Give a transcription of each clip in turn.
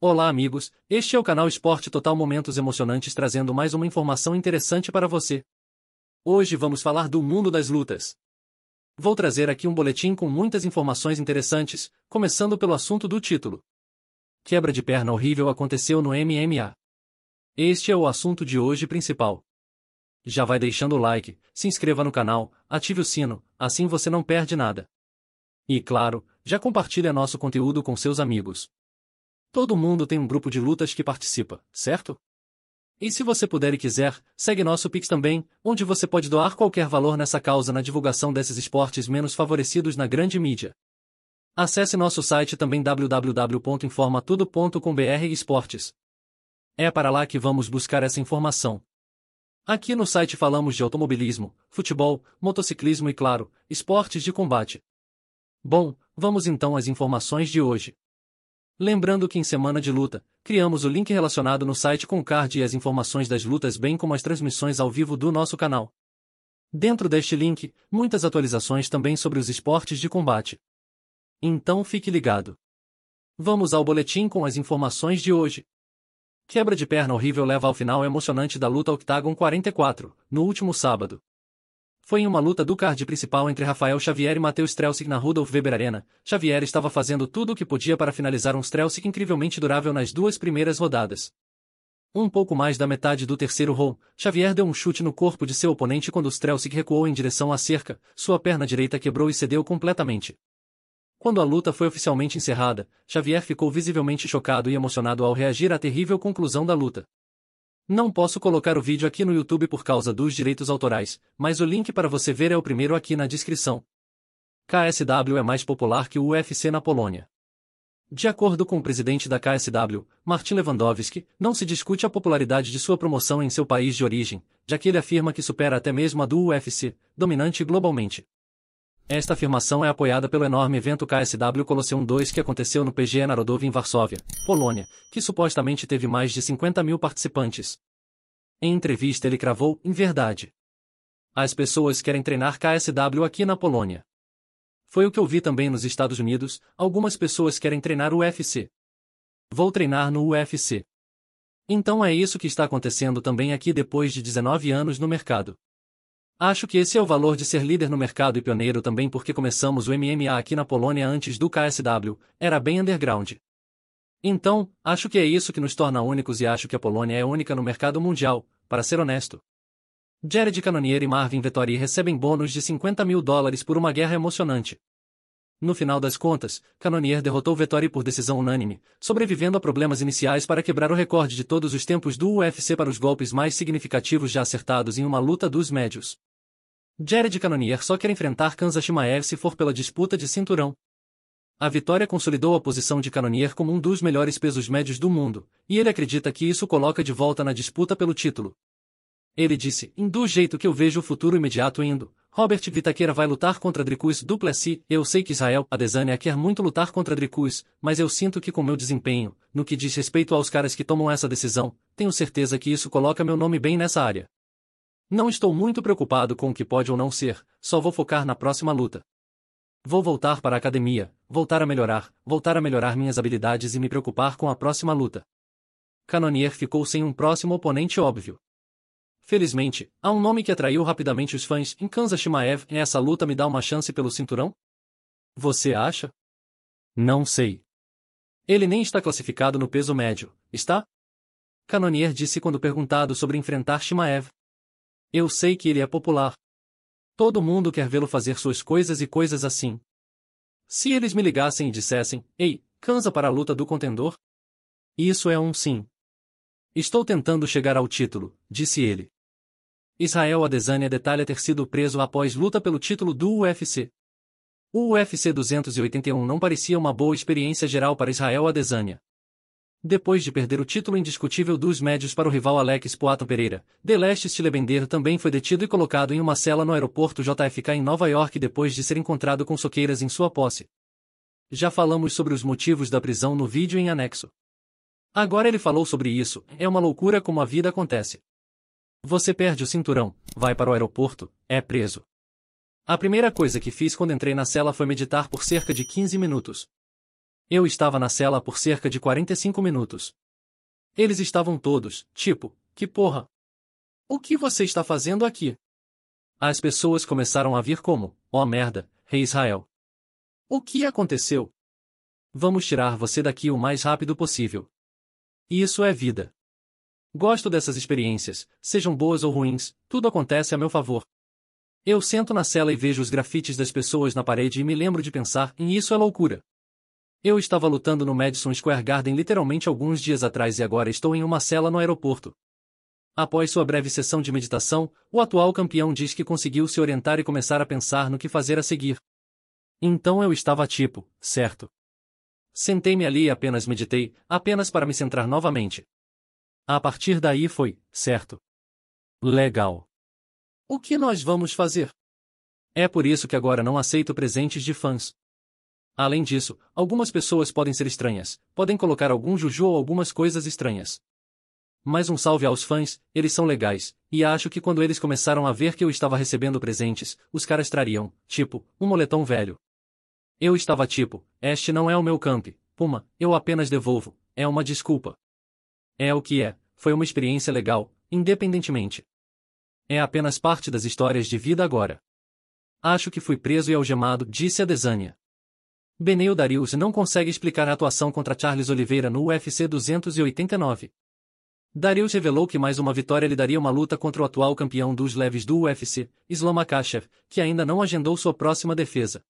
Olá amigos, este é o canal Esporte Total Momentos Emocionantes trazendo mais uma informação interessante para você. Hoje vamos falar do mundo das lutas. Vou trazer aqui um boletim com muitas informações interessantes, começando pelo assunto do título. Quebra de perna horrível aconteceu no MMA. Este é o assunto de hoje principal. Já vai deixando o like, se inscreva no canal, ative o sino, assim você não perde nada. E claro, já compartilha nosso conteúdo com seus amigos. Todo mundo tem um grupo de lutas que participa, certo? E se você puder e quiser, segue nosso Pix também, onde você pode doar qualquer valor nessa causa na divulgação desses esportes menos favorecidos na grande mídia. Acesse nosso site também www.informatudo.com.br esportes. É para lá que vamos buscar essa informação. Aqui no site falamos de automobilismo, futebol, motociclismo e, claro, esportes de combate. Bom, vamos então às informações de hoje. Lembrando que em semana de luta, criamos o link relacionado no site com o card e as informações das lutas bem como as transmissões ao vivo do nosso canal. Dentro deste link, muitas atualizações também sobre os esportes de combate. Então fique ligado. Vamos ao boletim com as informações de hoje. Quebra de perna horrível leva ao final emocionante da luta Octagon 44, no último sábado. Foi em uma luta do card principal entre Rafael Xavier e Matheus Strelsic na Rudolf Weber Arena. Xavier estava fazendo tudo o que podia para finalizar um Strelsic incrivelmente durável nas duas primeiras rodadas. Um pouco mais da metade do terceiro round, Xavier deu um chute no corpo de seu oponente quando Strelsic recuou em direção à cerca, sua perna direita quebrou e cedeu completamente. Quando a luta foi oficialmente encerrada, Xavier ficou visivelmente chocado e emocionado ao reagir à terrível conclusão da luta. Não posso colocar o vídeo aqui no YouTube por causa dos direitos autorais, mas o link para você ver é o primeiro aqui na descrição. KSW é mais popular que o UFC na Polônia. De acordo com o presidente da KSW, Martin Lewandowski, não se discute a popularidade de sua promoção em seu país de origem, já que ele afirma que supera até mesmo a do UFC, dominante globalmente. Esta afirmação é apoiada pelo enorme evento KSW Colosseum 2 que aconteceu no PGE Narodow em Varsóvia, Polônia, que supostamente teve mais de 50 mil participantes. Em entrevista ele cravou, em verdade. As pessoas querem treinar KSW aqui na Polônia. Foi o que eu vi também nos Estados Unidos, algumas pessoas querem treinar o UFC. Vou treinar no UFC. Então é isso que está acontecendo também aqui depois de 19 anos no mercado. Acho que esse é o valor de ser líder no mercado e pioneiro também porque começamos o MMA aqui na Polônia antes do KSW, era bem underground. Então, acho que é isso que nos torna únicos e acho que a Polônia é única no mercado mundial, para ser honesto. Jared Cannonier e Marvin Vettori recebem bônus de 50 mil dólares por uma guerra emocionante. No final das contas, Cannonier derrotou Vettori por decisão unânime, sobrevivendo a problemas iniciais para quebrar o recorde de todos os tempos do UFC para os golpes mais significativos já acertados em uma luta dos médios. Jared Cannonier só quer enfrentar Kanza Shimaev se for pela disputa de cinturão. A vitória consolidou a posição de Cannonier como um dos melhores pesos médios do mundo, e ele acredita que isso coloca de volta na disputa pelo título. Ele disse, do jeito que eu vejo o futuro imediato indo, Robert Vitaqueira vai lutar contra Dricus Duplessis, eu sei que Israel Adesanya quer muito lutar contra Dricus, mas eu sinto que com meu desempenho, no que diz respeito aos caras que tomam essa decisão, tenho certeza que isso coloca meu nome bem nessa área. Não estou muito preocupado com o que pode ou não ser, só vou focar na próxima luta. Vou voltar para a academia, voltar a melhorar, voltar a melhorar minhas habilidades e me preocupar com a próxima luta. Canonier ficou sem um próximo oponente óbvio. Felizmente, há um nome que atraiu rapidamente os fãs em Kanza Shimaev e essa luta me dá uma chance pelo cinturão? Você acha? Não sei. Ele nem está classificado no peso médio, está? Canonier disse quando perguntado sobre enfrentar Shimaev. Eu sei que ele é popular. Todo mundo quer vê-lo fazer suas coisas e coisas assim. Se eles me ligassem e dissessem, ei, cansa para a luta do contendor? Isso é um sim. Estou tentando chegar ao título, disse ele. Israel Adesanya detalha ter sido preso após luta pelo título do UFC. O UFC 281 não parecia uma boa experiência geral para Israel Adesanya. Depois de perder o título indiscutível dos médios para o rival Alex Poatan Pereira, Deleste Stilebender também foi detido e colocado em uma cela no aeroporto JFK em Nova York depois de ser encontrado com soqueiras em sua posse. Já falamos sobre os motivos da prisão no vídeo em anexo. Agora ele falou sobre isso, é uma loucura como a vida acontece. Você perde o cinturão, vai para o aeroporto, é preso. A primeira coisa que fiz quando entrei na cela foi meditar por cerca de 15 minutos. Eu estava na cela por cerca de 45 minutos. Eles estavam todos, tipo, que porra? O que você está fazendo aqui? As pessoas começaram a vir como, ó oh, merda, rei Israel. O que aconteceu? Vamos tirar você daqui o mais rápido possível. Isso é vida. Gosto dessas experiências, sejam boas ou ruins, tudo acontece a meu favor. Eu sento na cela e vejo os grafites das pessoas na parede e me lembro de pensar em isso é loucura. Eu estava lutando no Madison Square Garden literalmente alguns dias atrás e agora estou em uma cela no aeroporto. Após sua breve sessão de meditação, o atual campeão diz que conseguiu se orientar e começar a pensar no que fazer a seguir. Então eu estava tipo, certo. Sentei-me ali e apenas meditei, apenas para me centrar novamente. A partir daí foi, certo. Legal. O que nós vamos fazer? É por isso que agora não aceito presentes de fãs. Além disso, algumas pessoas podem ser estranhas, podem colocar algum juju ou algumas coisas estranhas. Mas um salve aos fãs, eles são legais, e acho que quando eles começaram a ver que eu estava recebendo presentes, os caras trariam, tipo, um moletom velho. Eu estava tipo, este não é o meu camp, Puma, eu apenas devolvo, é uma desculpa. É o que é, foi uma experiência legal, independentemente. É apenas parte das histórias de vida agora. Acho que fui preso e algemado, disse a Desânia. Beneu Darius não consegue explicar a atuação contra Charles Oliveira no UFC 289. Darius revelou que mais uma vitória lhe daria uma luta contra o atual campeão dos leves do UFC, Islam Makhachev, que ainda não agendou sua próxima defesa.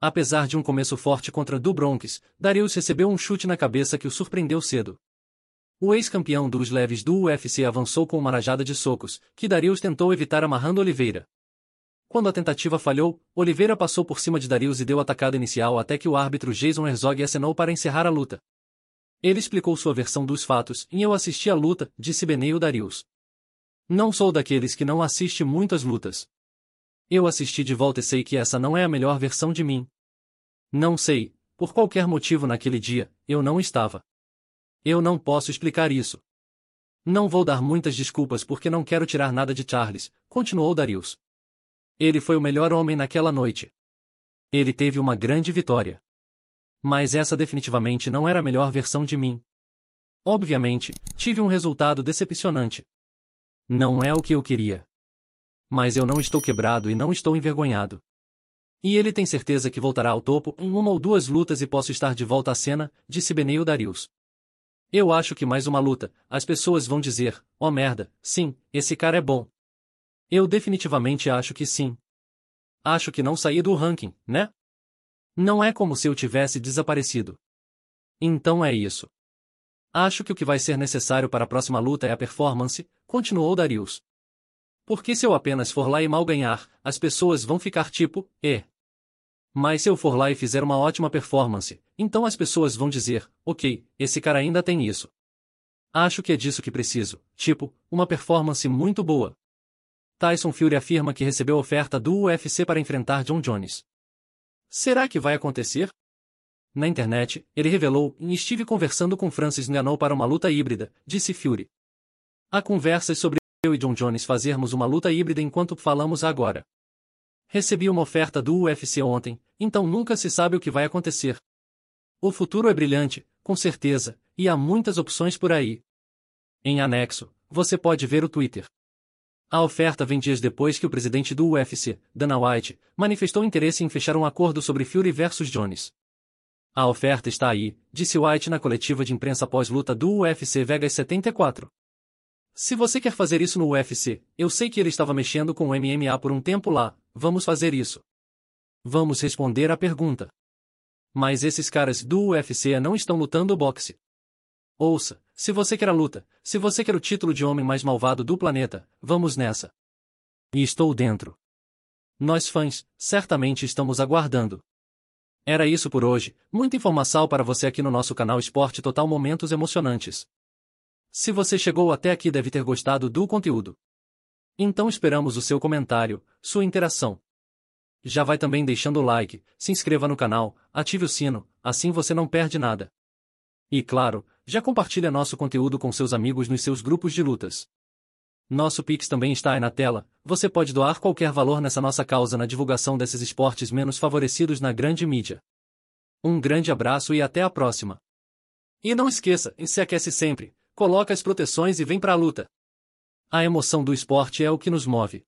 Apesar de um começo forte contra Du Bronx, Darius recebeu um chute na cabeça que o surpreendeu cedo. O ex-campeão dos leves do UFC avançou com uma rajada de socos, que Darius tentou evitar amarrando Oliveira. Quando a tentativa falhou, Oliveira passou por cima de Darius e deu a tacada inicial até que o árbitro Jason Herzog acenou para encerrar a luta. Ele explicou sua versão dos fatos, e eu assisti a luta, disse Beneo Darius. Não sou daqueles que não assiste muitas lutas. Eu assisti de volta e sei que essa não é a melhor versão de mim. Não sei, por qualquer motivo naquele dia, eu não estava. Eu não posso explicar isso. Não vou dar muitas desculpas porque não quero tirar nada de Charles, continuou Darius. Ele foi o melhor homem naquela noite. Ele teve uma grande vitória. Mas essa definitivamente não era a melhor versão de mim. Obviamente, tive um resultado decepcionante. Não é o que eu queria. Mas eu não estou quebrado e não estou envergonhado. E ele tem certeza que voltará ao topo em uma ou duas lutas e posso estar de volta à cena, disse Beneo Darius. Eu acho que mais uma luta, as pessoas vão dizer, oh merda, sim, esse cara é bom. Eu definitivamente acho que sim. Acho que não saí do ranking, né? Não é como se eu tivesse desaparecido. Então é isso. Acho que o que vai ser necessário para a próxima luta é a performance, continuou Darius. Porque se eu apenas for lá e mal ganhar, as pessoas vão ficar tipo, é. Mas se eu for lá e fizer uma ótima performance, então as pessoas vão dizer, ok, esse cara ainda tem isso. Acho que é disso que preciso, tipo, uma performance muito boa. Tyson Fury afirma que recebeu oferta do UFC para enfrentar John Jones. Será que vai acontecer? Na internet, ele revelou, estive conversando com Francis Ngannou para uma luta híbrida, disse Fury. Há conversas sobre eu e John Jones fazermos uma luta híbrida enquanto falamos agora. Recebi uma oferta do UFC ontem, então nunca se sabe o que vai acontecer. O futuro é brilhante, com certeza, e há muitas opções por aí. Em anexo, você pode ver o Twitter. A oferta vem dias depois que o presidente do UFC, Dana White, manifestou interesse em fechar um acordo sobre Fury versus Jones. A oferta está aí, disse White na coletiva de imprensa pós-luta do UFC Vegas 74. Se você quer fazer isso no UFC, eu sei que ele estava mexendo com o MMA por um tempo lá, vamos fazer isso. Vamos responder à pergunta. Mas esses caras do UFC não estão lutando boxe. Ouça, se você quer a luta, se você quer o título de homem mais malvado do planeta, vamos nessa. E estou dentro. Nós fãs, certamente estamos aguardando. Era isso por hoje, muita informação para você aqui no nosso canal Esporte Total Momentos Emocionantes. Se você chegou até aqui deve ter gostado do conteúdo. Então esperamos o seu comentário, sua interação. Já vai também deixando o like, se inscreva no canal, ative o sino, assim você não perde nada. E claro, já compartilha nosso conteúdo com seus amigos nos seus grupos de lutas. Nosso Pix também está aí na tela, você pode doar qualquer valor nessa nossa causa na divulgação desses esportes menos favorecidos na grande mídia. Um grande abraço e até a próxima. E não esqueça, se aquece sempre, coloca as proteções e vem pra luta. A emoção do esporte é o que nos move.